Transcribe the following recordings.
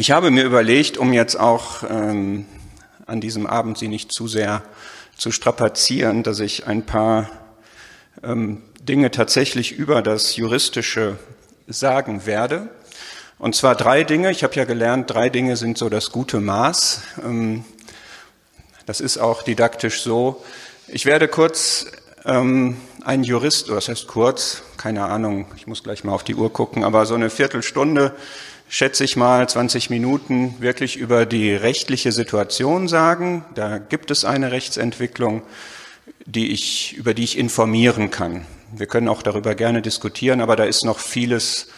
Ich habe mir überlegt, um jetzt auch ähm, an diesem Abend Sie nicht zu sehr zu strapazieren, dass ich ein paar ähm, Dinge tatsächlich über das Juristische sagen werde. Und zwar drei Dinge. Ich habe ja gelernt, drei Dinge sind so das gute Maß. Ähm, das ist auch didaktisch so. Ich werde kurz ähm, einen Jurist, oder das heißt kurz, keine Ahnung, ich muss gleich mal auf die Uhr gucken, aber so eine Viertelstunde, schätze ich mal, 20 Minuten wirklich über die rechtliche Situation sagen. Da gibt es eine Rechtsentwicklung, die ich, über die ich informieren kann. Wir können auch darüber gerne diskutieren, aber da ist noch vieles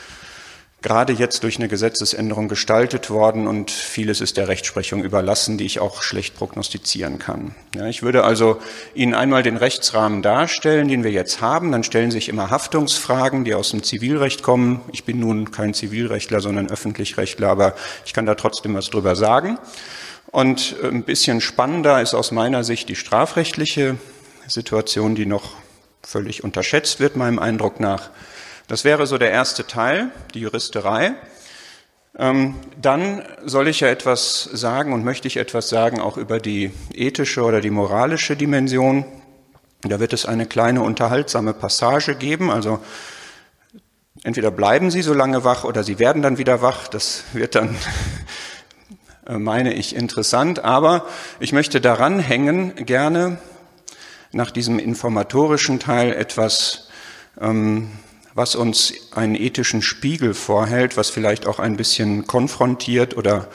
gerade jetzt durch eine Gesetzesänderung gestaltet worden und vieles ist der Rechtsprechung überlassen, die ich auch schlecht prognostizieren kann. Ja, ich würde also Ihnen einmal den Rechtsrahmen darstellen, den wir jetzt haben. Dann stellen sich immer Haftungsfragen, die aus dem Zivilrecht kommen. Ich bin nun kein Zivilrechtler, sondern Öffentlichrechtler, aber ich kann da trotzdem was drüber sagen. Und äh, ein bisschen spannender ist aus meiner Sicht die strafrechtliche Situation, die noch völlig unterschätzt wird, meinem Eindruck nach. Das wäre so der erste Teil, die Juristerei. Ähm, dann soll ich ja etwas sagen und möchte ich etwas sagen auch über die ethische oder die moralische Dimension. Da wird es eine kleine unterhaltsame Passage geben. Also entweder bleiben Sie so lange wach oder Sie werden dann wieder wach. Das wird dann, äh, meine ich, interessant. Aber ich möchte daran hängen, gerne nach diesem informatorischen Teil etwas ähm, was uns einen ethischen Spiegel vorhält, was vielleicht auch ein bisschen konfrontiert oder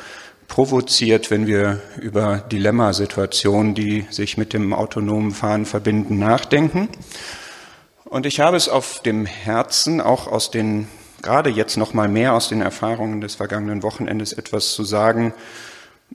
provoziert, wenn wir über Dilemmasituationen, die sich mit dem autonomen Fahren verbinden, nachdenken. Und ich habe es auf dem Herzen, auch aus den, gerade jetzt noch mal mehr aus den Erfahrungen des vergangenen Wochenendes etwas zu sagen,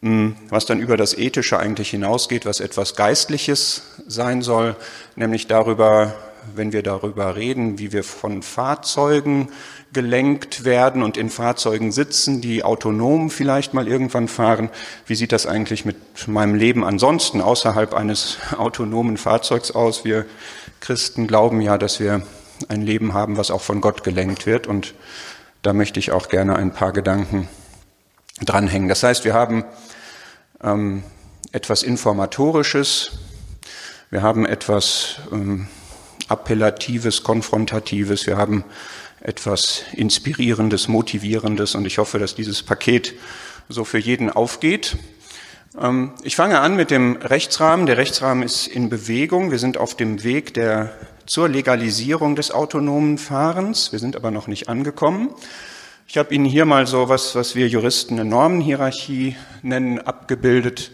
hm, was dann über das Ethische eigentlich hinausgeht, was etwas Geistliches sein soll, nämlich darüber, wenn wir darüber reden, wie wir von Fahrzeugen gelenkt werden und in Fahrzeugen sitzen, die autonom vielleicht mal irgendwann fahren. Wie sieht das eigentlich mit meinem Leben ansonsten außerhalb eines autonomen Fahrzeugs aus? Wir Christen glauben ja, dass wir ein Leben haben, was auch von Gott gelenkt wird. Und da möchte ich auch gerne ein paar Gedanken dranhängen. Das heißt, wir haben ähm, etwas Informatorisches, wir haben etwas ähm, Appellatives, Konfrontatives, wir haben etwas Inspirierendes, Motivierendes und ich hoffe, dass dieses Paket so für jeden aufgeht. Ähm, ich fange an mit dem Rechtsrahmen. Der Rechtsrahmen ist in Bewegung. Wir sind auf dem Weg der, zur Legalisierung des autonomen Fahrens. Wir sind aber noch nicht angekommen. Ich habe Ihnen hier mal so was, was wir Juristen eine Normenhierarchie nennen, abgebildet.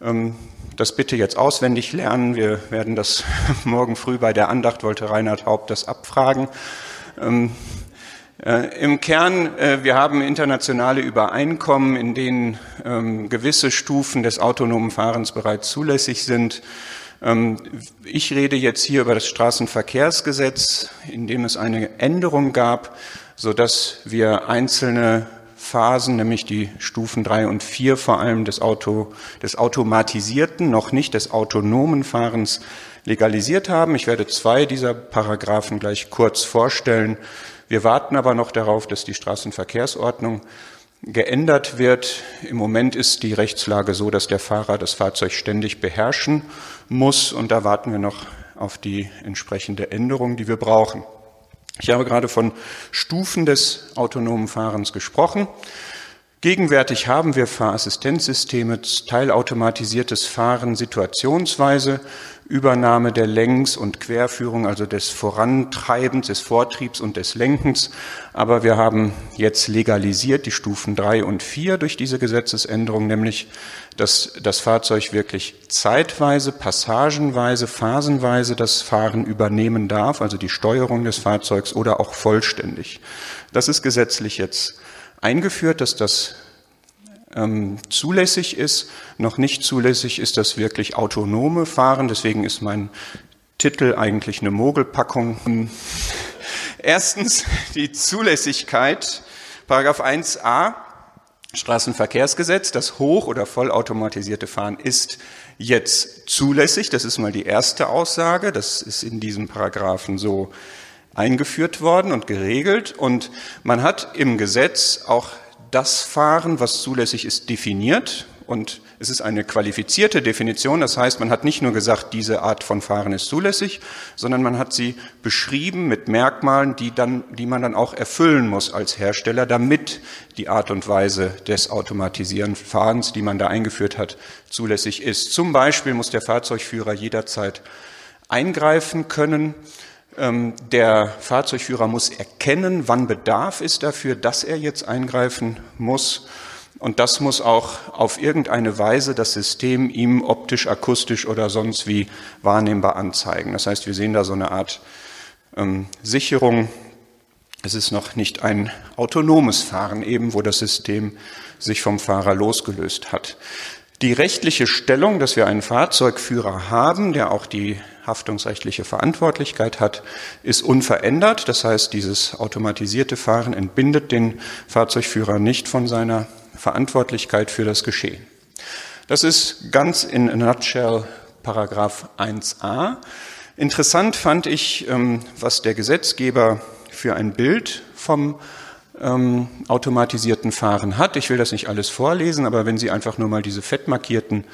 Ähm, das bitte jetzt auswendig lernen. Wir werden das morgen früh bei der Andacht, wollte Reinhard Haupt das abfragen. Ähm, äh, Im Kern, äh, wir haben internationale Übereinkommen, in denen ähm, gewisse Stufen des autonomen Fahrens bereits zulässig sind. Ich rede jetzt hier über das Straßenverkehrsgesetz, in dem es eine Änderung gab, so dass wir einzelne Phasen, nämlich die Stufen drei und vier vor allem des, Auto, des automatisierten, noch nicht des autonomen Fahrens legalisiert haben. Ich werde zwei dieser Paragraphen gleich kurz vorstellen. Wir warten aber noch darauf, dass die Straßenverkehrsordnung geändert wird. Im Moment ist die Rechtslage so, dass der Fahrer das Fahrzeug ständig beherrschen muss und da warten wir noch auf die entsprechende Änderung, die wir brauchen. Ich habe gerade von Stufen des autonomen Fahrens gesprochen. Gegenwärtig haben wir Fahrassistenzsysteme, teilautomatisiertes Fahren situationsweise, Übernahme der Längs- und Querführung, also des Vorantreibens, des Vortriebs und des Lenkens. Aber wir haben jetzt legalisiert die Stufen drei und vier durch diese Gesetzesänderung, nämlich dass das Fahrzeug wirklich zeitweise, passagenweise, phasenweise das Fahren übernehmen darf, also die Steuerung des Fahrzeugs oder auch vollständig. Das ist gesetzlich jetzt eingeführt, dass das ähm, zulässig ist. Noch nicht zulässig ist das wirklich autonome Fahren. Deswegen ist mein Titel eigentlich eine Mogelpackung. Erstens die Zulässigkeit. Paragraph 1a Straßenverkehrsgesetz. Das hoch- oder vollautomatisierte Fahren ist jetzt zulässig. Das ist mal die erste Aussage. Das ist in diesem Paragraphen so eingeführt worden und geregelt. Und man hat im Gesetz auch das Fahren, was zulässig ist, definiert. Und es ist eine qualifizierte Definition. Das heißt, man hat nicht nur gesagt, diese Art von Fahren ist zulässig, sondern man hat sie beschrieben mit Merkmalen, die, dann, die man dann auch erfüllen muss als Hersteller, damit die Art und Weise des automatisierten Fahrens, die man da eingeführt hat, zulässig ist. Zum Beispiel muss der Fahrzeugführer jederzeit eingreifen können. Ähm, der Fahrzeugführer muss erkennen, wann Bedarf ist dafür, dass er jetzt eingreifen muss. Und das muss auch auf irgendeine Weise das System ihm optisch, akustisch oder sonst wie wahrnehmbar anzeigen. Das heißt, wir sehen da so eine Art ähm, Sicherung. Es ist noch nicht ein autonomes Fahren eben, wo das System sich vom Fahrer losgelöst hat. Die rechtliche Stellung, dass wir einen Fahrzeugführer haben, der auch die haftungsrechtliche Verantwortlichkeit hat, ist unverändert. Das heißt, dieses automatisierte Fahren entbindet den Fahrzeugführer nicht von seiner Verantwortlichkeit für das Geschehen. Das ist ganz in a nutshell Paragraph 1a. Interessant fand ich, ähm, was der Gesetzgeber für ein Bild vom ähm, automatisierten Fahren hat. Ich will das nicht alles vorlesen, aber wenn Sie einfach nur mal diese fett markierten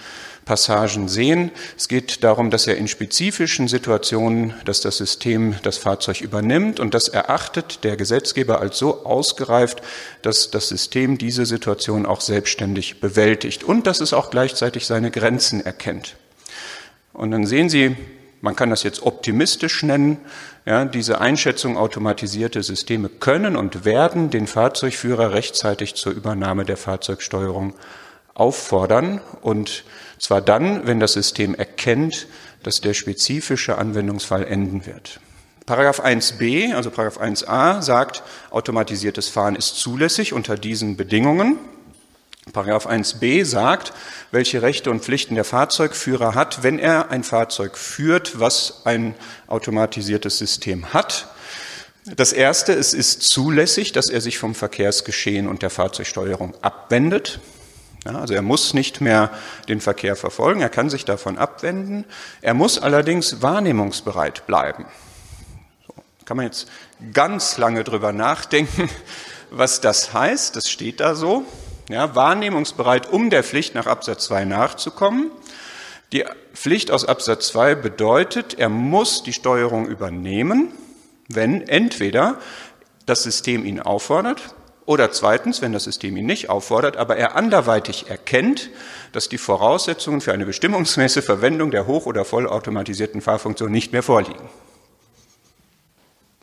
Passagen sehen. Es geht darum, dass er in spezifischen Situationen, dass das System das Fahrzeug übernimmt und das erachtet der Gesetzgeber als so ausgereift, dass das System diese Situation auch selbstständig bewältigt und dass es auch gleichzeitig seine Grenzen erkennt. Und dann sehen Sie, man kann das jetzt optimistisch nennen, ja, diese Einschätzung automatisierte Systeme können und werden den Fahrzeugführer rechtzeitig zur Übernahme der Fahrzeugsteuerung auffordern und zwar dann, wenn das System erkennt, dass der spezifische Anwendungsfall enden wird. Paragraph 1b, also Paragraph 1a sagt, automatisiertes Fahren ist zulässig unter diesen Bedingungen. Paragraph 1b sagt, welche Rechte und Pflichten der Fahrzeugführer hat, wenn er ein Fahrzeug führt, was ein automatisiertes System hat. Das erste, es ist zulässig, dass er sich vom Verkehrsgeschehen und der Fahrzeugsteuerung abwendet. Ja, also er muss nicht mehr den Verkehr verfolgen, er kann sich davon abwenden. Er muss allerdings wahrnehmungsbereit bleiben. So, kann man jetzt ganz lange drüber nachdenken, was das heißt. Das steht da so. Ja, wahrnehmungsbereit, um der Pflicht nach Absatz 2 nachzukommen. Die Pflicht aus Absatz 2 bedeutet, er muss die Steuerung übernehmen, wenn entweder das System ihn auffordert, oder zweitens, wenn das System ihn nicht auffordert, aber er anderweitig erkennt, dass die Voraussetzungen für eine bestimmungsmäßige Verwendung der hoch- oder vollautomatisierten Fahrfunktion nicht mehr vorliegen.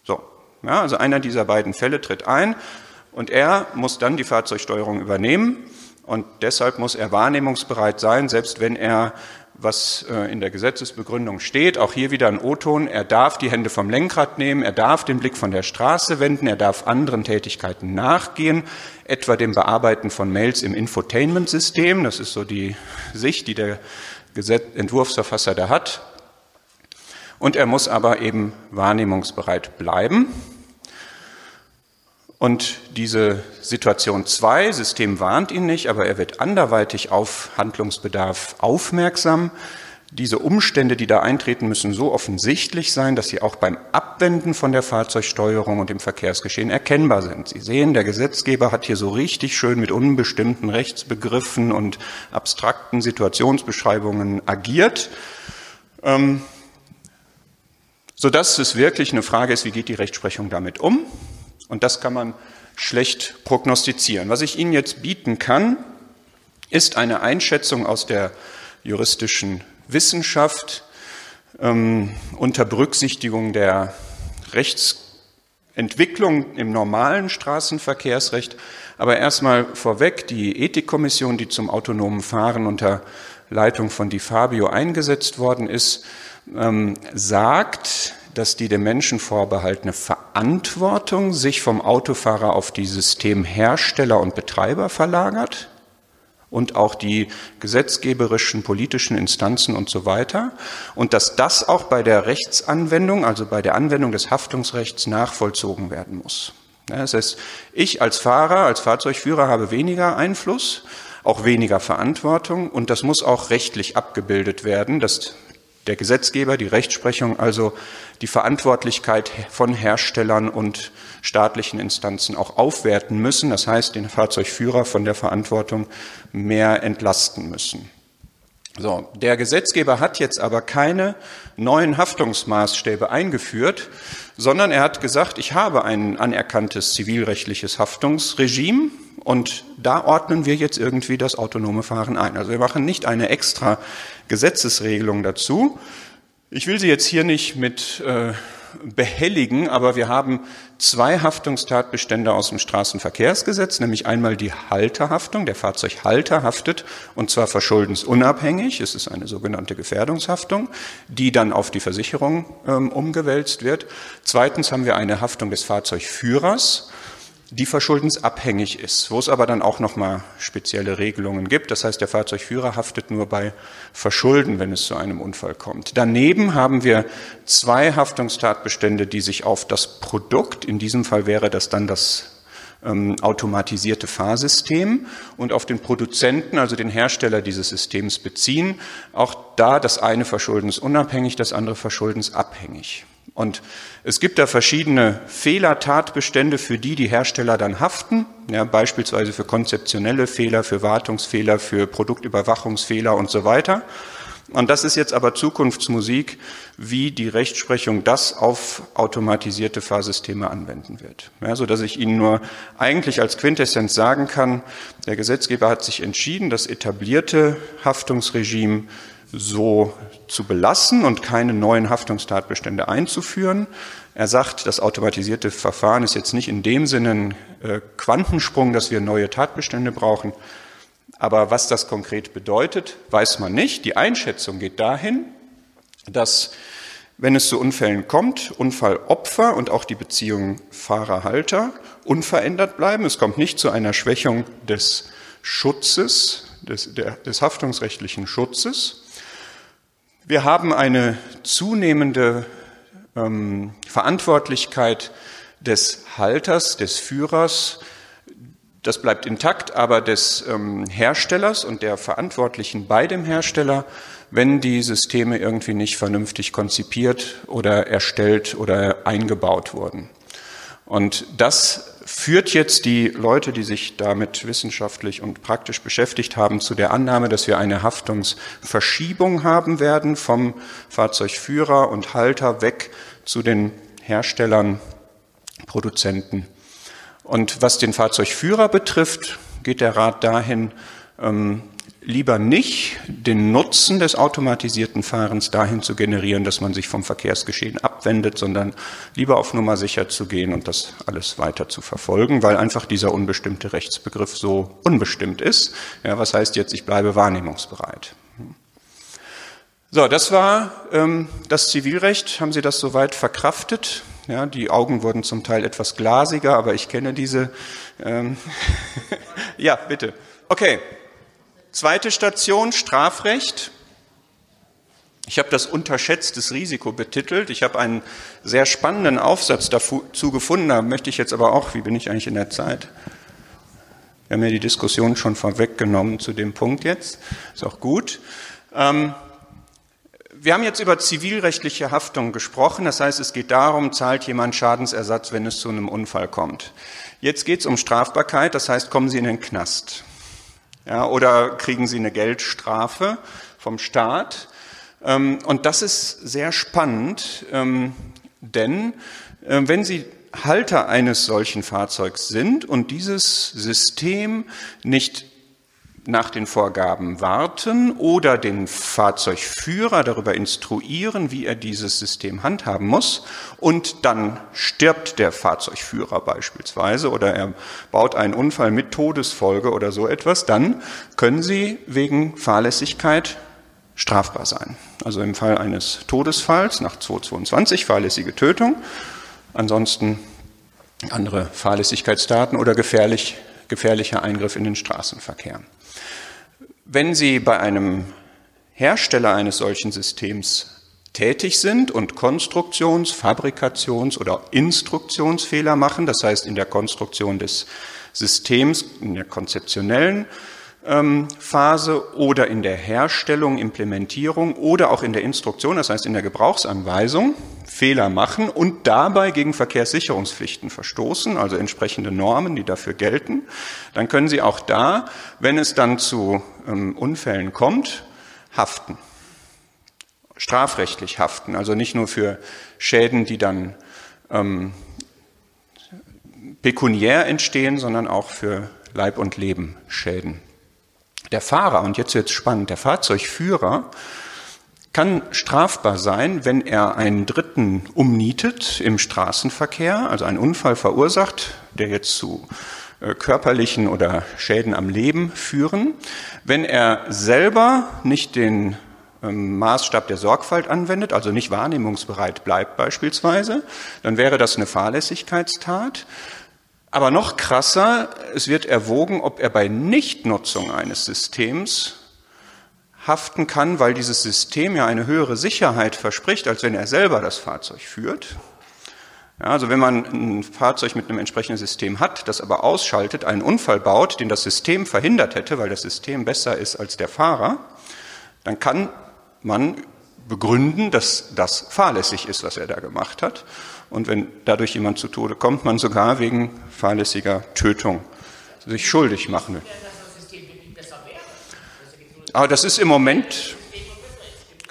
So, ja, also einer dieser beiden Fälle tritt ein und er muss dann die Fahrzeugsteuerung übernehmen und deshalb muss er wahrnehmungsbereit sein, selbst wenn er was äh, in der Gesetzesbegründung steht. Auch hier wieder ein O-Ton. Er darf die Hände vom Lenkrad nehmen, er darf den Blick von der Straße wenden, er darf anderen Tätigkeiten nachgehen, etwa dem Bearbeiten von Mails im Infotainment-System. Das ist so die Sicht, die der Entwurfsverfasser da hat. Und er muss aber eben wahrnehmungsbereit bleiben. Und diese Situation 2, System warnt ihn nicht, aber er wird anderweitig auf Handlungsbedarf aufmerksam. Diese Umstände, die da eintreten, müssen so offensichtlich sein, dass sie auch beim Abwenden von der Fahrzeugsteuerung und dem Verkehrsgeschehen erkennbar sind. Sie sehen, der Gesetzgeber hat hier so richtig schön mit unbestimmten Rechtsbegriffen und abstrakten Situationsbeschreibungen agiert, ähm, sodass es wirklich eine Frage ist, wie geht die Rechtsprechung damit um? Und das kann man schlecht prognostizieren. Was ich Ihnen jetzt bieten kann, ist eine Einschätzung aus der juristischen Wissenschaft ähm, unter Berücksichtigung der Rechtsentwicklung im normalen Straßenverkehrsrecht. Aber erstmal vorweg, die Ethikkommission, die zum autonomen Fahren unter Leitung von Di Fabio eingesetzt worden ist, ähm, sagt, dass die dem Menschen vorbehaltene Verantwortung sich vom Autofahrer auf die Systemhersteller und Betreiber verlagert und auch die gesetzgeberischen, politischen Instanzen und so weiter. Und dass das auch bei der Rechtsanwendung, also bei der Anwendung des Haftungsrechts nachvollzogen werden muss. Das heißt, ich als Fahrer, als Fahrzeugführer habe weniger Einfluss, auch weniger Verantwortung und das muss auch rechtlich abgebildet werden, dass der Gesetzgeber, die Rechtsprechung, also die Verantwortlichkeit von Herstellern und staatlichen Instanzen auch aufwerten müssen. Das heißt, den Fahrzeugführer von der Verantwortung mehr entlasten müssen. So, der Gesetzgeber hat jetzt aber keine neuen Haftungsmaßstäbe eingeführt, sondern er hat gesagt, ich habe ein anerkanntes zivilrechtliches Haftungsregime und da ordnen wir jetzt irgendwie das autonome Fahren ein. Also wir machen nicht eine extra Gesetzesregelung dazu. Ich will sie jetzt hier nicht mit äh, behelligen, aber wir haben zwei Haftungstatbestände aus dem Straßenverkehrsgesetz, nämlich einmal die Halterhaftung. Der Fahrzeughalter haftet und zwar verschuldensunabhängig. Es ist eine sogenannte Gefährdungshaftung, die dann auf die Versicherung ähm, umgewälzt wird. Zweitens haben wir eine Haftung des Fahrzeugführers die verschuldensabhängig ist, wo es aber dann auch nochmal spezielle Regelungen gibt. Das heißt, der Fahrzeugführer haftet nur bei Verschulden, wenn es zu einem Unfall kommt. Daneben haben wir zwei Haftungstatbestände, die sich auf das Produkt, in diesem Fall wäre das dann das ähm, automatisierte Fahrsystem und auf den Produzenten, also den Hersteller dieses Systems beziehen. Auch da das eine verschuldensunabhängig, das andere verschuldensabhängig. Und es gibt da verschiedene Fehlertatbestände, für die die Hersteller dann haften, ja, beispielsweise für konzeptionelle Fehler, für Wartungsfehler, für Produktüberwachungsfehler und so weiter. Und das ist jetzt aber Zukunftsmusik, wie die Rechtsprechung das auf automatisierte Fahrsysteme anwenden wird. Ja, so dass ich Ihnen nur eigentlich als Quintessenz sagen kann, der Gesetzgeber hat sich entschieden, das etablierte Haftungsregime so zu belassen und keine neuen Haftungstatbestände einzuführen. Er sagt, das automatisierte Verfahren ist jetzt nicht in dem Sinne ein äh, Quantensprung, dass wir neue Tatbestände brauchen. Aber was das konkret bedeutet, weiß man nicht. Die Einschätzung geht dahin, dass wenn es zu Unfällen kommt, Unfallopfer und auch die Beziehung Fahrer-Halter unverändert bleiben. Es kommt nicht zu einer Schwächung des Schutzes, des, der, des haftungsrechtlichen Schutzes. Wir haben eine zunehmende ähm, Verantwortlichkeit des Halters, des Führers, das bleibt intakt, aber des ähm, Herstellers und der Verantwortlichen bei dem Hersteller, wenn die Systeme irgendwie nicht vernünftig konzipiert oder erstellt oder eingebaut wurden. Und das führt jetzt die Leute, die sich damit wissenschaftlich und praktisch beschäftigt haben, zu der Annahme, dass wir eine Haftungsverschiebung haben werden vom Fahrzeugführer und Halter weg zu den Herstellern, Produzenten. Und was den Fahrzeugführer betrifft, geht der Rat dahin, ähm, lieber nicht den Nutzen des automatisierten Fahrens dahin zu generieren, dass man sich vom Verkehrsgeschehen abwendet, sondern lieber auf Nummer sicher zu gehen und das alles weiter zu verfolgen, weil einfach dieser unbestimmte Rechtsbegriff so unbestimmt ist. Ja, was heißt jetzt, ich bleibe wahrnehmungsbereit? So, das war ähm, das Zivilrecht. Haben Sie das soweit verkraftet? Ja, die Augen wurden zum Teil etwas glasiger, aber ich kenne diese. Ähm ja, bitte. Okay, Zweite Station, Strafrecht. Ich habe das unterschätztes Risiko betitelt. Ich habe einen sehr spannenden Aufsatz dazu gefunden. Da möchte ich jetzt aber auch, wie bin ich eigentlich in der Zeit? Wir haben ja die Diskussion schon vorweggenommen zu dem Punkt jetzt. Ist auch gut. Ähm, wir haben jetzt über zivilrechtliche Haftung gesprochen. Das heißt, es geht darum, zahlt jemand Schadensersatz, wenn es zu einem Unfall kommt. Jetzt geht es um Strafbarkeit. Das heißt, kommen Sie in den Knast. Ja, oder kriegen sie eine Geldstrafe vom Staat. Ähm, und das ist sehr spannend, ähm, denn äh, wenn Sie Halter eines solchen Fahrzeugs sind und dieses System nicht nach den Vorgaben warten oder den Fahrzeugführer darüber instruieren, wie er dieses System handhaben muss. Und dann stirbt der Fahrzeugführer beispielsweise oder er baut einen Unfall mit Todesfolge oder so etwas. Dann können Sie wegen Fahrlässigkeit strafbar sein. Also im Fall eines Todesfalls nach 222 fahrlässige Tötung. Ansonsten andere Fahrlässigkeitsdaten oder gefährlich, gefährlicher Eingriff in den Straßenverkehr. Wenn Sie bei einem Hersteller eines solchen Systems tätig sind und Konstruktions-, Fabrikations- oder Instruktionsfehler machen, das heißt in der Konstruktion des Systems, in der konzeptionellen Phase oder in der Herstellung, Implementierung oder auch in der Instruktion, das heißt in der Gebrauchsanweisung, Fehler machen und dabei gegen Verkehrssicherungspflichten verstoßen, also entsprechende Normen, die dafür gelten, dann können Sie auch da, wenn es dann zu ähm, Unfällen kommt, haften. Strafrechtlich haften, also nicht nur für Schäden, die dann ähm, pekuniär entstehen, sondern auch für Leib- und Leben Schäden. Der Fahrer, und jetzt wird es spannend, der Fahrzeugführer kann strafbar sein, wenn er einen Dritten umnietet im Straßenverkehr, also einen Unfall verursacht, der jetzt zu äh, körperlichen oder Schäden am Leben führen, wenn er selber nicht den ähm, Maßstab der Sorgfalt anwendet, also nicht wahrnehmungsbereit bleibt beispielsweise, dann wäre das eine Fahrlässigkeitstat. Aber noch krasser, es wird erwogen, ob er bei Nichtnutzung eines Systems haften kann, weil dieses System ja eine höhere Sicherheit verspricht, als wenn er selber das Fahrzeug führt. Ja, also wenn man ein Fahrzeug mit einem entsprechenden System hat, das aber ausschaltet, einen Unfall baut, den das System verhindert hätte, weil das System besser ist als der Fahrer, dann kann man begründen, dass das fahrlässig ist, was er da gemacht hat. Und wenn dadurch jemand zu Tode kommt, man sogar wegen fahrlässiger Tötung sich schuldig machen will. Aber das ist im Moment,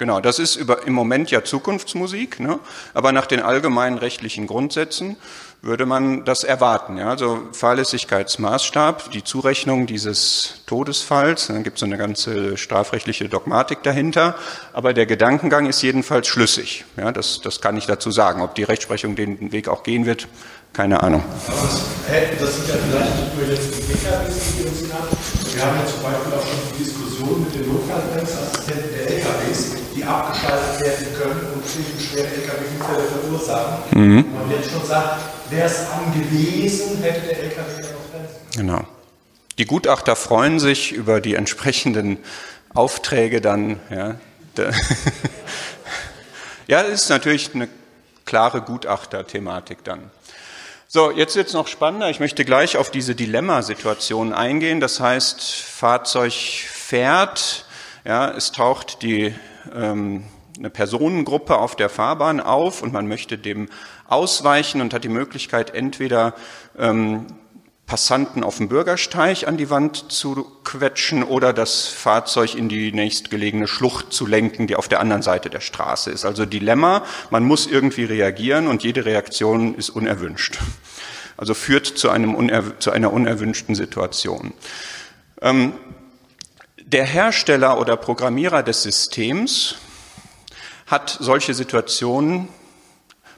genau, das ist über, im Moment ja Zukunftsmusik, ne? aber nach den allgemeinen rechtlichen Grundsätzen würde man das erwarten. Ja? Also Fahrlässigkeitsmaßstab, die Zurechnung dieses Todesfalls, dann gibt es so eine ganze strafrechtliche Dogmatik dahinter, aber der Gedankengang ist jedenfalls schlüssig. Ja? Das, das kann ich dazu sagen. Ob die Rechtsprechung den Weg auch gehen wird, keine Ahnung. Aber das, das sind ja vielleicht nicht nur jetzt die PKWs, die uns haben. Wir haben ja zum Beispiel auch schon die Diskussion mit den Notfallbremsassistenten der LKWs, die abgeschaltet werden können und schwere LKW-Unfälle verursachen. Mhm. Man wird schon sagen, wäre es angewiesen, hätte der LKW ja noch Bremsen. Genau. Die Gutachter freuen sich über die entsprechenden Aufträge dann. Ja, ja ist natürlich eine klare Gutachterthematik dann. So, jetzt wird es noch spannender. Ich möchte gleich auf diese Dilemmasituation eingehen. Das heißt, Fahrzeug fährt, ja, es taucht die, ähm, eine Personengruppe auf der Fahrbahn auf und man möchte dem ausweichen und hat die Möglichkeit, entweder ähm, Passanten auf dem Bürgersteig an die Wand zu quetschen oder das Fahrzeug in die nächstgelegene Schlucht zu lenken, die auf der anderen Seite der Straße ist. Also Dilemma, man muss irgendwie reagieren und jede Reaktion ist unerwünscht. Also führt zu, einem zu einer unerwünschten Situation. Ähm, der Hersteller oder Programmierer des Systems hat solche Situationen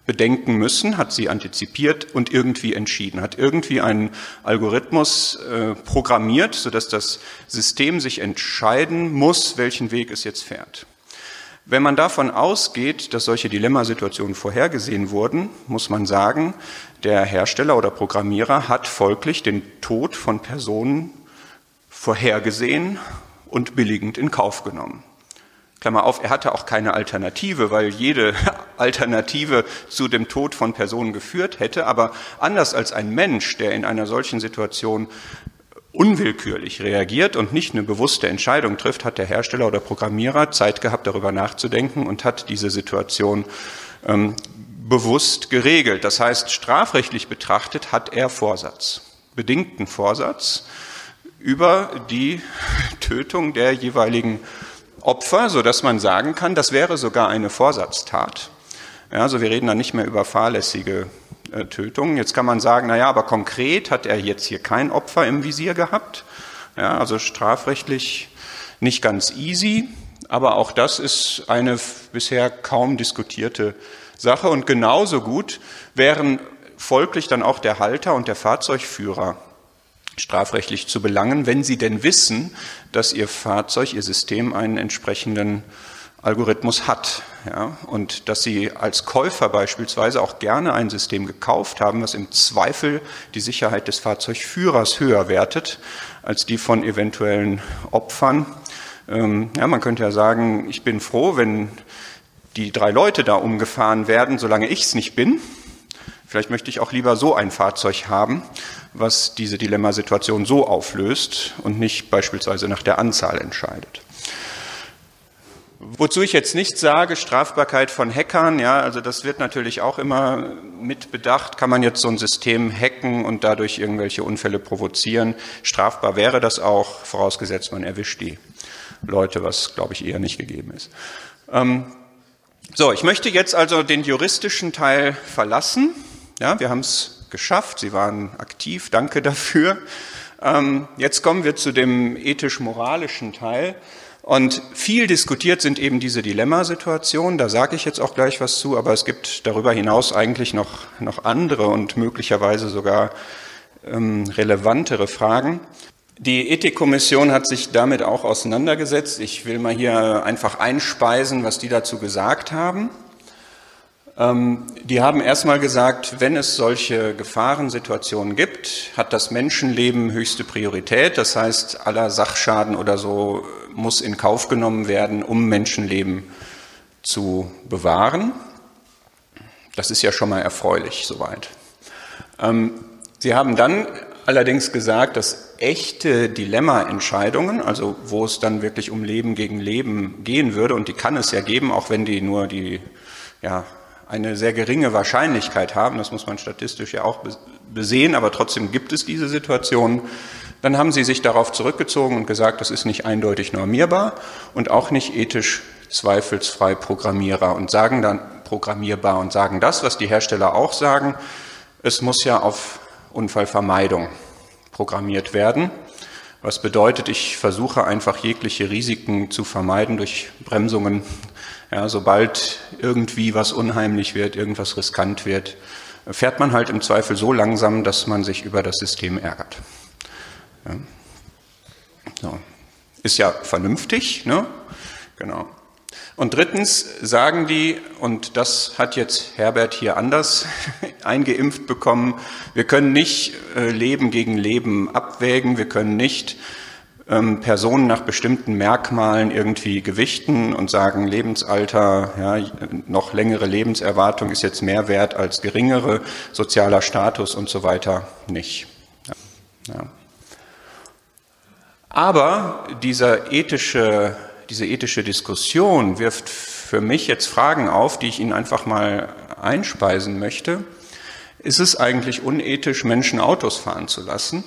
bedenken müssen, hat sie antizipiert und irgendwie entschieden, hat irgendwie einen Algorithmus äh, programmiert, sodass das System sich entscheiden muss, welchen Weg es jetzt fährt. Wenn man davon ausgeht, dass solche Dilemmasituationen vorhergesehen wurden, muss man sagen, der Hersteller oder Programmierer hat folglich den Tod von Personen vorhergesehen und billigend in Kauf genommen. Klammer auf, er hatte auch keine Alternative, weil jede Alternative zu dem Tod von Personen geführt hätte. Aber anders als ein Mensch, der in einer solchen Situation unwillkürlich reagiert und nicht eine bewusste Entscheidung trifft, hat der Hersteller oder Programmierer Zeit gehabt, darüber nachzudenken und hat diese Situation ähm, bewusst geregelt. Das heißt, strafrechtlich betrachtet hat er Vorsatz, bedingten Vorsatz über die Tötung der jeweiligen Opfer, so dass man sagen kann, das wäre sogar eine Vorsatztat. Ja, also wir reden dann nicht mehr über fahrlässige äh, Tötungen. Jetzt kann man sagen, na ja, aber konkret hat er jetzt hier kein Opfer im Visier gehabt. Ja, also strafrechtlich nicht ganz easy, aber auch das ist eine bisher kaum diskutierte Sache und genauso gut wären folglich dann auch der Halter und der Fahrzeugführer strafrechtlich zu belangen, wenn sie denn wissen, dass ihr Fahrzeug, ihr System einen entsprechenden Algorithmus hat. Ja, und dass Sie als Käufer beispielsweise auch gerne ein System gekauft haben, was im Zweifel die Sicherheit des Fahrzeugführers höher wertet als die von eventuellen Opfern. Ähm, ja, man könnte ja sagen, ich bin froh, wenn die drei Leute da umgefahren werden, solange ich es nicht bin. Vielleicht möchte ich auch lieber so ein Fahrzeug haben, was diese Dilemmasituation so auflöst und nicht beispielsweise nach der Anzahl entscheidet. Wozu ich jetzt nicht sage, Strafbarkeit von Hackern, ja, also das wird natürlich auch immer mit bedacht. Kann man jetzt so ein System hacken und dadurch irgendwelche Unfälle provozieren? Strafbar wäre das auch, vorausgesetzt man erwischt die Leute, was glaube ich eher nicht gegeben ist. Ähm, so, ich möchte jetzt also den juristischen Teil verlassen. Ja, wir haben es geschafft. Sie waren aktiv. Danke dafür. Ähm, jetzt kommen wir zu dem ethisch-moralischen Teil. Und viel diskutiert sind eben diese Dilemmasituationen, da sage ich jetzt auch gleich was zu, aber es gibt darüber hinaus eigentlich noch, noch andere und möglicherweise sogar ähm, relevantere Fragen. Die Ethikkommission hat sich damit auch auseinandergesetzt. Ich will mal hier einfach einspeisen, was die dazu gesagt haben. Ähm, die haben erstmal gesagt, wenn es solche Gefahrensituationen gibt, hat das Menschenleben höchste Priorität. Das heißt, aller Sachschaden oder so muss in Kauf genommen werden, um Menschenleben zu bewahren. Das ist ja schon mal erfreulich soweit. Ähm, Sie haben dann allerdings gesagt, dass echte Dilemma-Entscheidungen, also wo es dann wirklich um Leben gegen Leben gehen würde, und die kann es ja geben, auch wenn die nur die ja, eine sehr geringe Wahrscheinlichkeit haben, das muss man statistisch ja auch besehen, aber trotzdem gibt es diese Situation, dann haben sie sich darauf zurückgezogen und gesagt, das ist nicht eindeutig normierbar und auch nicht ethisch zweifelsfrei programmierbar und sagen dann programmierbar und sagen das, was die Hersteller auch sagen, es muss ja auf Unfallvermeidung programmiert werden. Was bedeutet, ich versuche einfach jegliche Risiken zu vermeiden durch Bremsungen ja, sobald irgendwie was unheimlich wird, irgendwas riskant wird, fährt man halt im Zweifel so langsam, dass man sich über das System ärgert. Ja. So. Ist ja vernünftig, ne? Genau. Und drittens sagen die, und das hat jetzt Herbert hier anders eingeimpft bekommen, wir können nicht äh, Leben gegen Leben abwägen, wir können nicht ähm, Personen nach bestimmten Merkmalen irgendwie gewichten und sagen, Lebensalter, ja, noch längere Lebenserwartung ist jetzt mehr wert als geringere, sozialer Status und so weiter nicht. Ja. Aber dieser ethische, diese ethische Diskussion wirft für mich jetzt Fragen auf, die ich Ihnen einfach mal einspeisen möchte. Ist es eigentlich unethisch, Menschen Autos fahren zu lassen?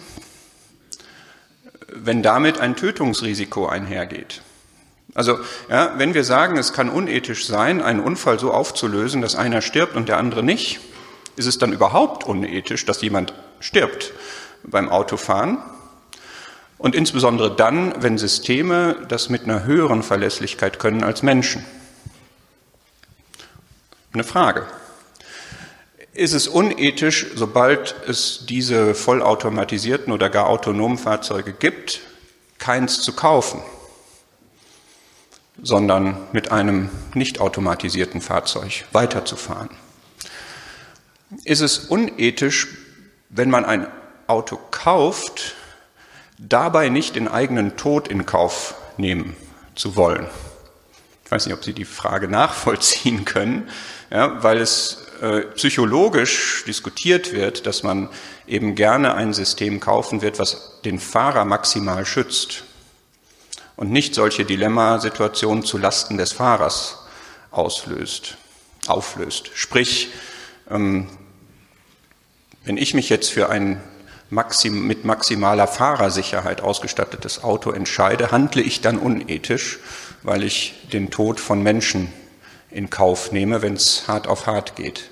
Wenn damit ein Tötungsrisiko einhergeht. Also, ja, wenn wir sagen, es kann unethisch sein, einen Unfall so aufzulösen, dass einer stirbt und der andere nicht, ist es dann überhaupt unethisch, dass jemand stirbt beim Autofahren? Und insbesondere dann, wenn Systeme das mit einer höheren Verlässlichkeit können als Menschen. Eine Frage. Ist es unethisch, sobald es diese vollautomatisierten oder gar autonomen Fahrzeuge gibt, keins zu kaufen, sondern mit einem nicht automatisierten Fahrzeug weiterzufahren? Ist es unethisch, wenn man ein Auto kauft, dabei nicht den eigenen Tod in Kauf nehmen zu wollen? Ich weiß nicht, ob Sie die Frage nachvollziehen können, ja, weil es äh, psychologisch diskutiert wird, dass man eben gerne ein System kaufen wird, was den Fahrer maximal schützt und nicht solche Dilemmasituationen zu Lasten des Fahrers auslöst, auflöst. Sprich, ähm, wenn ich mich jetzt für ein mit maximaler Fahrersicherheit ausgestattetes Auto entscheide, handle ich dann unethisch, weil ich den Tod von Menschen in Kauf nehme, wenn es hart auf hart geht.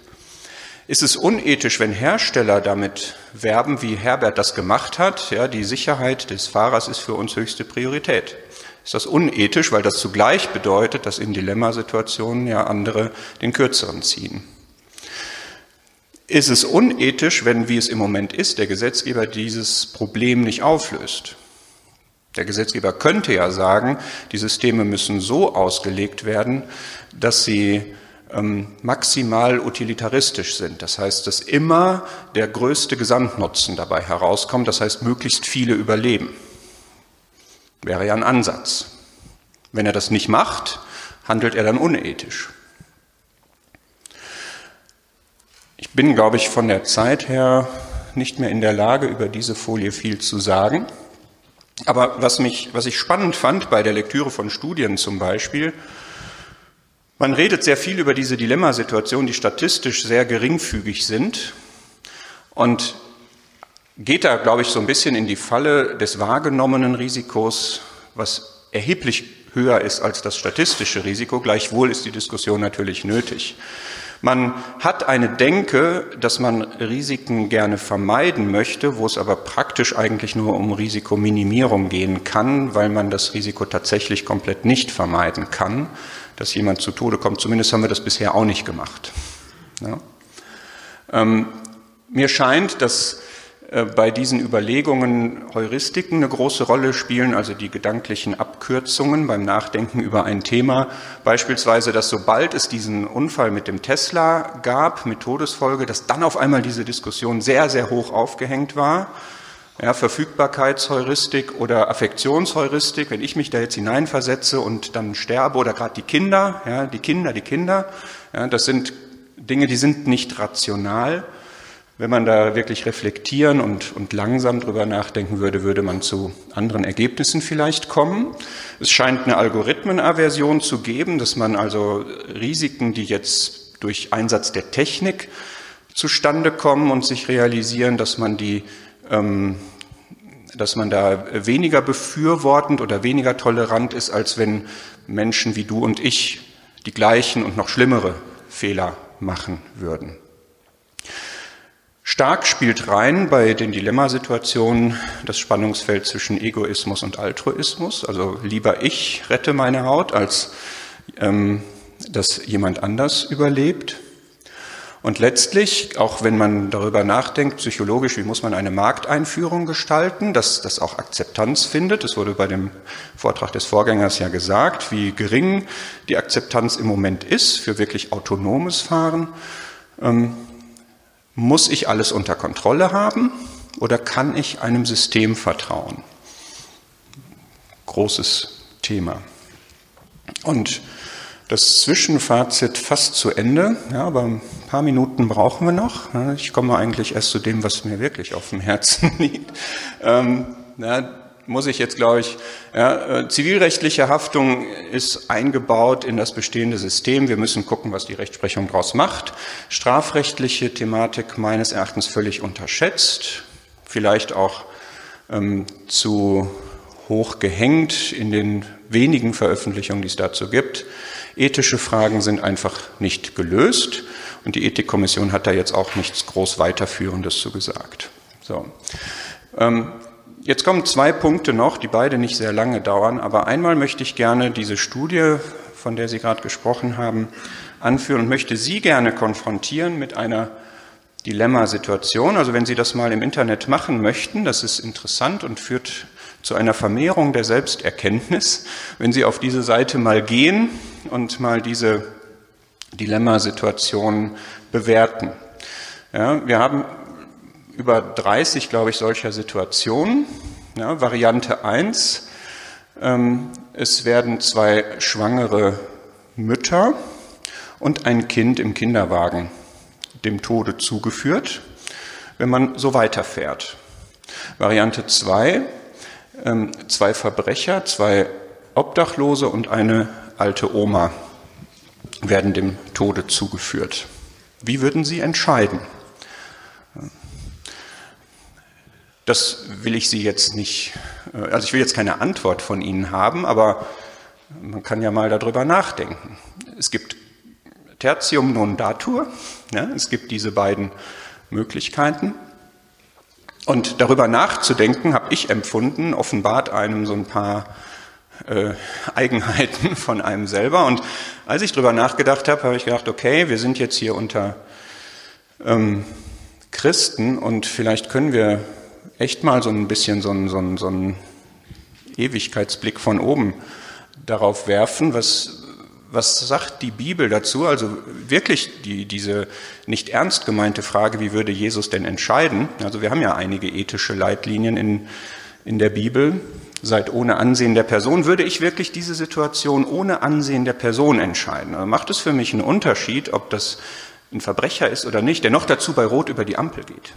Ist es unethisch, wenn Hersteller damit werben, wie Herbert das gemacht hat? Ja, die Sicherheit des Fahrers ist für uns höchste Priorität. Ist das unethisch, weil das zugleich bedeutet, dass in Dilemmasituationen ja andere den Kürzeren ziehen? Ist es unethisch, wenn, wie es im Moment ist, der Gesetzgeber dieses Problem nicht auflöst? Der Gesetzgeber könnte ja sagen, die Systeme müssen so ausgelegt werden, dass sie ähm, maximal utilitaristisch sind. Das heißt, dass immer der größte Gesamtnutzen dabei herauskommt. Das heißt, möglichst viele überleben. Wäre ja ein Ansatz. Wenn er das nicht macht, handelt er dann unethisch. Ich bin, glaube ich, von der Zeit her nicht mehr in der Lage, über diese Folie viel zu sagen. Aber was, mich, was ich spannend fand bei der Lektüre von Studien zum Beispiel, man redet sehr viel über diese Dilemmasituationen, die statistisch sehr geringfügig sind und geht da, glaube ich, so ein bisschen in die Falle des wahrgenommenen Risikos, was erheblich höher ist als das statistische Risiko. Gleichwohl ist die Diskussion natürlich nötig. Man hat eine Denke, dass man Risiken gerne vermeiden möchte, wo es aber praktisch eigentlich nur um Risikominimierung gehen kann, weil man das Risiko tatsächlich komplett nicht vermeiden kann, dass jemand zu Tode kommt. Zumindest haben wir das bisher auch nicht gemacht. Ja. Ähm, mir scheint, dass bei diesen Überlegungen Heuristiken eine große Rolle spielen, also die gedanklichen Abkürzungen beim Nachdenken über ein Thema. Beispielsweise, dass sobald es diesen Unfall mit dem Tesla gab, mit Todesfolge, dass dann auf einmal diese Diskussion sehr, sehr hoch aufgehängt war. Ja, Verfügbarkeitsheuristik oder Affektionsheuristik, wenn ich mich da jetzt hineinversetze und dann sterbe oder gerade die Kinder, ja, die Kinder, die Kinder, ja, das sind Dinge, die sind nicht rational. Wenn man da wirklich reflektieren und, und langsam drüber nachdenken würde, würde man zu anderen Ergebnissen vielleicht kommen. Es scheint eine Algorithmenaversion zu geben, dass man also Risiken, die jetzt durch Einsatz der Technik zustande kommen und sich realisieren, dass man die ähm, dass man da weniger befürwortend oder weniger tolerant ist, als wenn Menschen wie du und ich die gleichen und noch schlimmere Fehler machen würden. Stark spielt rein bei den Dilemmasituationen das Spannungsfeld zwischen Egoismus und Altruismus. Also lieber ich rette meine Haut, als ähm, dass jemand anders überlebt. Und letztlich, auch wenn man darüber nachdenkt, psychologisch, wie muss man eine Markteinführung gestalten, dass das auch Akzeptanz findet. Es wurde bei dem Vortrag des Vorgängers ja gesagt, wie gering die Akzeptanz im Moment ist für wirklich autonomes Fahren. Ähm, muss ich alles unter Kontrolle haben oder kann ich einem System vertrauen? Großes Thema. Und das Zwischenfazit fast zu Ende, ja, aber ein paar Minuten brauchen wir noch. Ich komme eigentlich erst zu dem, was mir wirklich auf dem Herzen liegt. Ähm, ja, muss ich jetzt, glaube ich, ja, äh, zivilrechtliche Haftung ist eingebaut in das bestehende System. Wir müssen gucken, was die Rechtsprechung daraus macht. Strafrechtliche Thematik meines Erachtens völlig unterschätzt, vielleicht auch ähm, zu hoch gehängt in den wenigen Veröffentlichungen, die es dazu gibt. Ethische Fragen sind einfach nicht gelöst und die Ethikkommission hat da jetzt auch nichts groß weiterführendes zu gesagt. So. Ähm, Jetzt kommen zwei Punkte noch, die beide nicht sehr lange dauern, aber einmal möchte ich gerne diese Studie, von der Sie gerade gesprochen haben, anführen und möchte Sie gerne konfrontieren mit einer Dilemmasituation. Also wenn Sie das mal im Internet machen möchten, das ist interessant und führt zu einer Vermehrung der Selbsterkenntnis. Wenn Sie auf diese Seite mal gehen und mal diese Dilemmasituation bewerten. Ja, wir haben über 30, glaube ich, solcher Situationen. Ja, Variante 1, ähm, es werden zwei schwangere Mütter und ein Kind im Kinderwagen dem Tode zugeführt, wenn man so weiterfährt. Variante 2, ähm, zwei Verbrecher, zwei Obdachlose und eine alte Oma werden dem Tode zugeführt. Wie würden Sie entscheiden? Das will ich Sie jetzt nicht, äh, also ich will jetzt keine Antwort von Ihnen haben, aber man kann ja mal darüber nachdenken. Es gibt Tertium non datur, ja, es gibt diese beiden Möglichkeiten. Und darüber nachzudenken, habe ich empfunden, offenbart einem so ein paar äh, Eigenheiten von einem selber. Und als ich darüber nachgedacht habe, habe ich gedacht, okay, wir sind jetzt hier unter ähm, Christen und vielleicht können wir echt mal so ein bisschen so einen, so einen, so einen Ewigkeitsblick von oben darauf werfen, was, was sagt die Bibel dazu? Also wirklich die, diese nicht ernst gemeinte Frage, wie würde Jesus denn entscheiden? Also wir haben ja einige ethische Leitlinien in, in der Bibel. Seid ohne Ansehen der Person. Würde ich wirklich diese Situation ohne Ansehen der Person entscheiden? Also macht es für mich einen Unterschied, ob das ein Verbrecher ist oder nicht, der noch dazu bei Rot über die Ampel geht.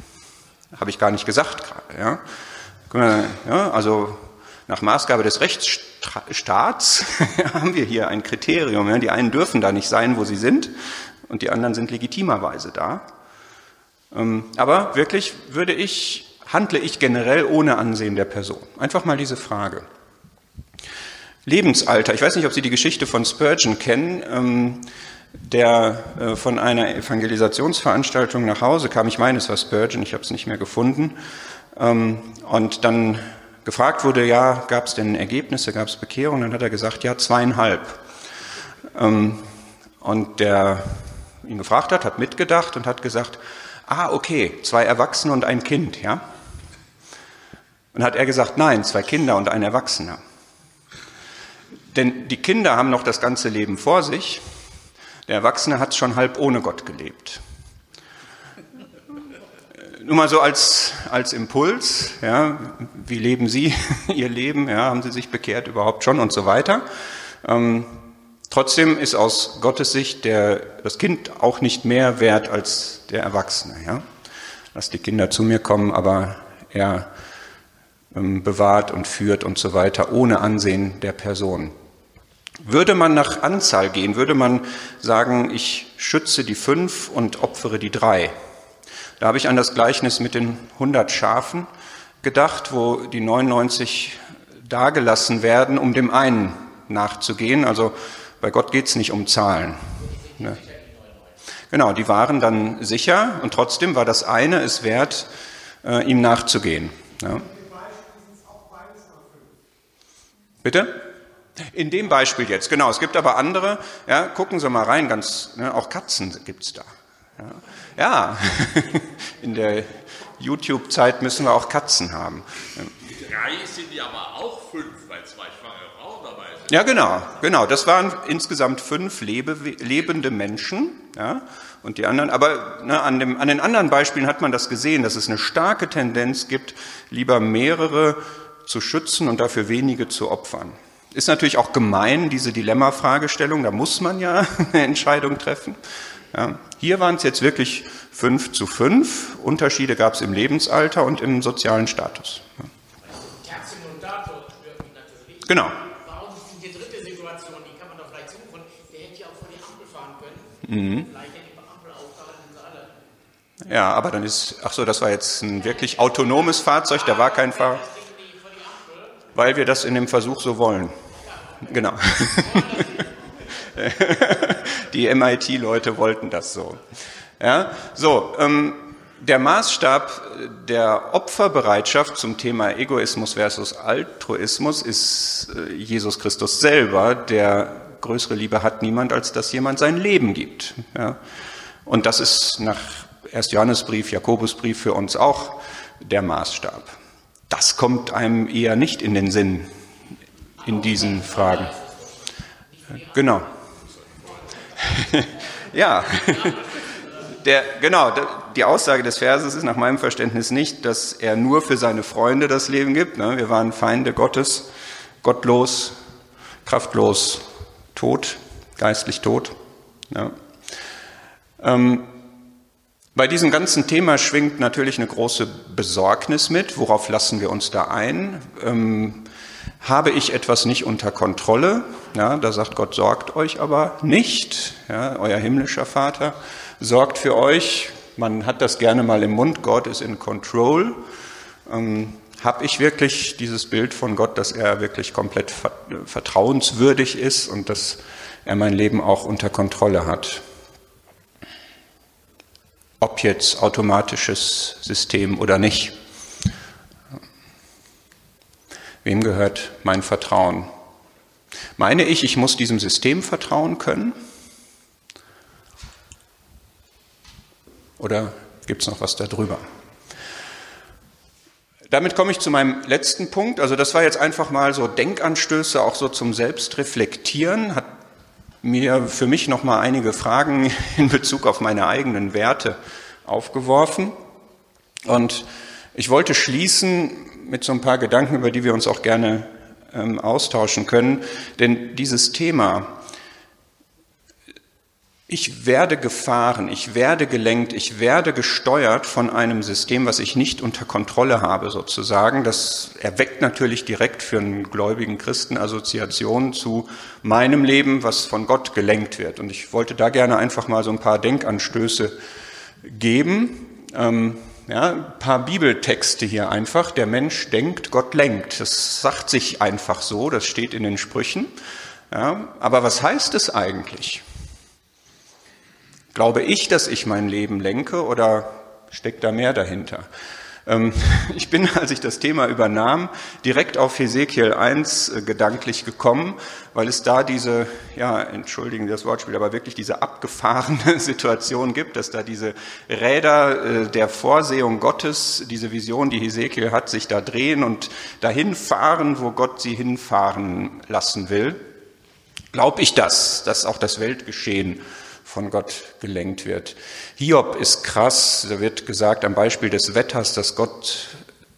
Habe ich gar nicht gesagt gerade. Ja? ja also nach Maßgabe des Rechtsstaats haben wir hier ein Kriterium. Ja? Die einen dürfen da nicht sein, wo sie sind, und die anderen sind legitimerweise da. Ähm, aber wirklich würde ich, handle ich generell ohne Ansehen der Person. Einfach mal diese Frage. Lebensalter. Ich weiß nicht, ob Sie die Geschichte von Spurgeon kennen. Der äh, von einer Evangelisationsveranstaltung nach Hause kam, ich meine, es war Spurgeon, ich habe es nicht mehr gefunden, ähm, und dann gefragt wurde, ja, gab es denn Ergebnisse, gab es Bekehrungen? Dann hat er gesagt, ja, zweieinhalb. Ähm, und der ihn gefragt hat, hat mitgedacht und hat gesagt, ah, okay, zwei Erwachsene und ein Kind, ja? Und hat er gesagt, nein, zwei Kinder und ein Erwachsener. Denn die Kinder haben noch das ganze Leben vor sich der Erwachsene hat schon halb ohne Gott gelebt. Nur mal so als, als Impuls, ja, wie leben Sie Ihr Leben, ja, haben Sie sich bekehrt überhaupt schon und so weiter. Ähm, trotzdem ist aus Gottes Sicht der, das Kind auch nicht mehr wert als der Erwachsene. Ja. Lass die Kinder zu mir kommen, aber er ähm, bewahrt und führt und so weiter ohne Ansehen der Person. Würde man nach Anzahl gehen, würde man sagen, ich schütze die fünf und opfere die drei. Da habe ich an das Gleichnis mit den 100 Schafen gedacht, wo die 99 dagelassen werden, um dem einen nachzugehen. Also bei Gott geht es nicht um Zahlen. Ne? Genau, die waren dann sicher und trotzdem war das eine es wert, äh, ihm nachzugehen. Ja. Bitte? In dem Beispiel jetzt, genau. Es gibt aber andere, ja, gucken Sie mal rein, ganz, ne, auch Katzen gibt's da. Ja, ja. in der YouTube-Zeit müssen wir auch Katzen haben. Drei sind die aber auch fünf, weil zwei schwangere Frauen dabei sind. Ja, genau, genau. Das waren insgesamt fünf lebe, lebende Menschen, ja. Und die anderen, aber ne, an, dem, an den anderen Beispielen hat man das gesehen, dass es eine starke Tendenz gibt, lieber mehrere zu schützen und dafür wenige zu opfern. Ist natürlich auch gemein, diese Dilemma-Fragestellung, da muss man ja eine Entscheidung treffen. Ja, hier waren es jetzt wirklich fünf zu fünf. Unterschiede gab es im Lebensalter und im sozialen Status. Ja. Genau. Warum ist die dritte Situation, die kann man doch vielleicht suchen, der hätte ja auch vor die Ampel fahren können. Mhm. Vielleicht hätte die Ampel aufgehalten, alle. Ja, aber dann ist, ach so, das war jetzt ein wirklich autonomes Fahrzeug, da war kein Fahrer. Weil wir das in dem Versuch so wollen. Genau. Die MIT-Leute wollten das so. Ja, so, ähm, der Maßstab der Opferbereitschaft zum Thema Egoismus versus Altruismus ist äh, Jesus Christus selber, der größere Liebe hat niemand, als dass jemand sein Leben gibt. Ja. Und das ist nach 1. Johannesbrief, Jakobusbrief für uns auch der Maßstab. Das kommt einem eher nicht in den Sinn, in diesen Fragen. Genau. ja. Der, genau, die Aussage des Verses ist nach meinem Verständnis nicht, dass er nur für seine Freunde das Leben gibt. Ne? Wir waren Feinde Gottes, gottlos, kraftlos, tot, geistlich tot. Ja. Ähm, bei diesem ganzen Thema schwingt natürlich eine große Besorgnis mit. Worauf lassen wir uns da ein? Ähm, habe ich etwas nicht unter Kontrolle, ja, da sagt Gott, sorgt euch aber nicht, ja, euer himmlischer Vater sorgt für euch. Man hat das gerne mal im Mund, Gott ist in Control. Ähm, habe ich wirklich dieses Bild von Gott, dass er wirklich komplett vertrauenswürdig ist und dass er mein Leben auch unter Kontrolle hat? Ob jetzt automatisches System oder nicht. Wem gehört mein Vertrauen? Meine ich, ich muss diesem System vertrauen können? Oder gibt es noch was darüber? Damit komme ich zu meinem letzten Punkt. Also das war jetzt einfach mal so Denkanstöße, auch so zum Selbstreflektieren, hat mir für mich noch mal einige Fragen in Bezug auf meine eigenen Werte aufgeworfen. Und ich wollte schließen mit so ein paar Gedanken, über die wir uns auch gerne ähm, austauschen können. Denn dieses Thema Ich werde gefahren, ich werde gelenkt, ich werde gesteuert von einem System, was ich nicht unter Kontrolle habe, sozusagen. Das erweckt natürlich direkt für einen gläubigen Christen Assoziationen zu meinem Leben, was von Gott gelenkt wird. Und ich wollte da gerne einfach mal so ein paar Denkanstöße geben. Ähm, ja, ein paar Bibeltexte hier einfach. Der Mensch denkt, Gott lenkt. Das sagt sich einfach so, das steht in den Sprüchen. Ja, aber was heißt es eigentlich? Glaube ich, dass ich mein Leben lenke oder steckt da mehr dahinter? Ähm, ich bin, als ich das Thema übernahm, direkt auf Hesekiel 1 äh, gedanklich gekommen, weil es da diese, ja, entschuldigen das Wortspiel, aber wirklich diese abgefahrene Situation gibt, dass da diese Räder äh, der Vorsehung Gottes, diese Vision, die Hesekiel hat, sich da drehen und dahin fahren, wo Gott sie hinfahren lassen will. Glaube ich das, dass auch das Weltgeschehen von Gott gelenkt wird. Hiob ist krass, da wird gesagt am Beispiel des Wetters, dass Gott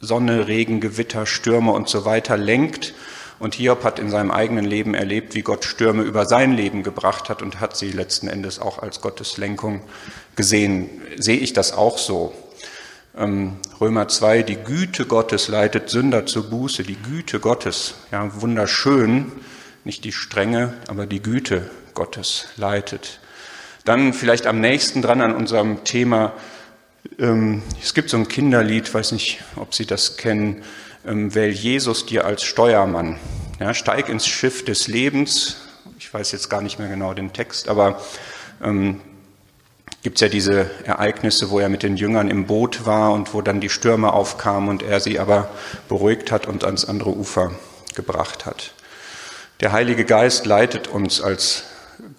Sonne, Regen, Gewitter, Stürme und so weiter lenkt. Und Hiob hat in seinem eigenen Leben erlebt, wie Gott Stürme über sein Leben gebracht hat und hat sie letzten Endes auch als Gottes Lenkung gesehen. Sehe ich das auch so? Ähm, Römer 2, die Güte Gottes leitet Sünder zur Buße, die Güte Gottes, ja, wunderschön, nicht die Strenge, aber die Güte Gottes leitet. Dann vielleicht am nächsten dran an unserem Thema, ähm, es gibt so ein Kinderlied, weiß nicht, ob Sie das kennen, ähm, wähl Jesus dir als Steuermann. Ja, steig ins Schiff des Lebens. Ich weiß jetzt gar nicht mehr genau den Text, aber ähm, gibt es ja diese Ereignisse, wo er mit den Jüngern im Boot war und wo dann die Stürme aufkamen und er sie aber beruhigt hat und ans andere Ufer gebracht hat. Der Heilige Geist leitet uns als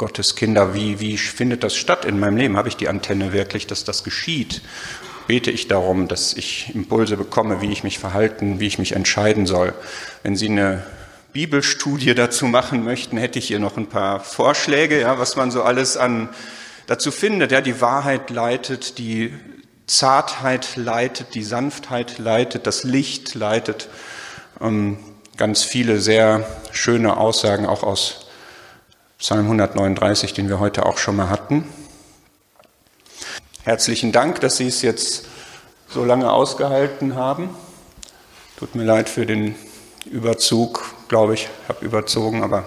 Gottes Kinder, wie, wie findet das statt in meinem Leben? Habe ich die Antenne wirklich, dass das geschieht? Bete ich darum, dass ich Impulse bekomme, wie ich mich verhalten, wie ich mich entscheiden soll? Wenn Sie eine Bibelstudie dazu machen möchten, hätte ich hier noch ein paar Vorschläge, ja, was man so alles an dazu findet. Ja, die Wahrheit leitet, die Zartheit leitet, die Sanftheit leitet, das Licht leitet. Ähm, ganz viele sehr schöne Aussagen auch aus Psalm 139, den wir heute auch schon mal hatten. Herzlichen Dank, dass Sie es jetzt so lange ausgehalten haben. Tut mir leid für den Überzug, glaube ich, habe überzogen, aber